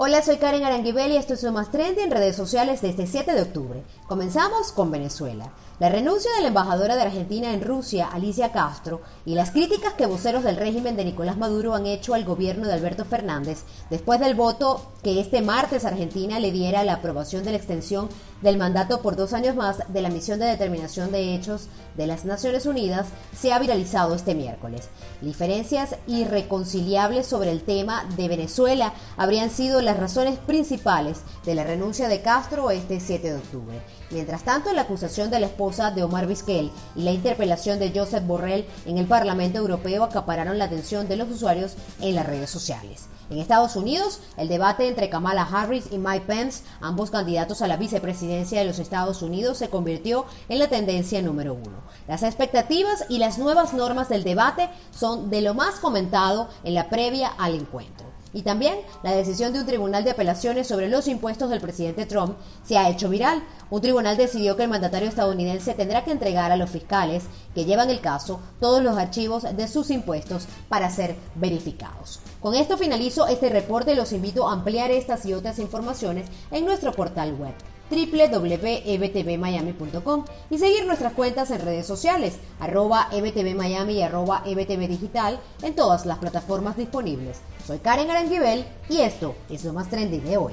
Hola, soy Karen Aranguibel y esto es lo más trendy en redes sociales desde 7 de octubre. Comenzamos con Venezuela. La renuncia de la embajadora de Argentina en Rusia, Alicia Castro, y las críticas que voceros del régimen de Nicolás Maduro han hecho al gobierno de Alberto Fernández después del voto que este martes Argentina le diera la aprobación de la extensión del mandato por dos años más de la misión de determinación de hechos de las Naciones Unidas se ha viralizado este miércoles. Diferencias irreconciliables sobre el tema de Venezuela habrían sido las razones principales de la renuncia de Castro este 7 de octubre. Mientras tanto, la acusación de la esposa de Omar Vizquel y la interpelación de Joseph Borrell en el Parlamento Europeo acapararon la atención de los usuarios en las redes sociales. En Estados Unidos, el debate entre Kamala Harris y Mike Pence, ambos candidatos a la vicepresidencia de los Estados Unidos, se convirtió en la tendencia número uno. Las expectativas y las nuevas normas del debate son de lo más comentado en la previa al encuentro. Y también la decisión de un tribunal de apelaciones sobre los impuestos del presidente Trump se ha hecho viral. Un tribunal decidió que el mandatario estadounidense tendrá que entregar a los fiscales que llevan el caso todos los archivos de sus impuestos para ser verificados. Con esto finalizo este reporte y los invito a ampliar estas y otras informaciones en nuestro portal web www.ebtvmiami.com y seguir nuestras cuentas en redes sociales, arroba ebtvmiami y arroba ebtvdigital en todas las plataformas disponibles. Soy Karen Aranguibel y esto es lo más trendy de hoy.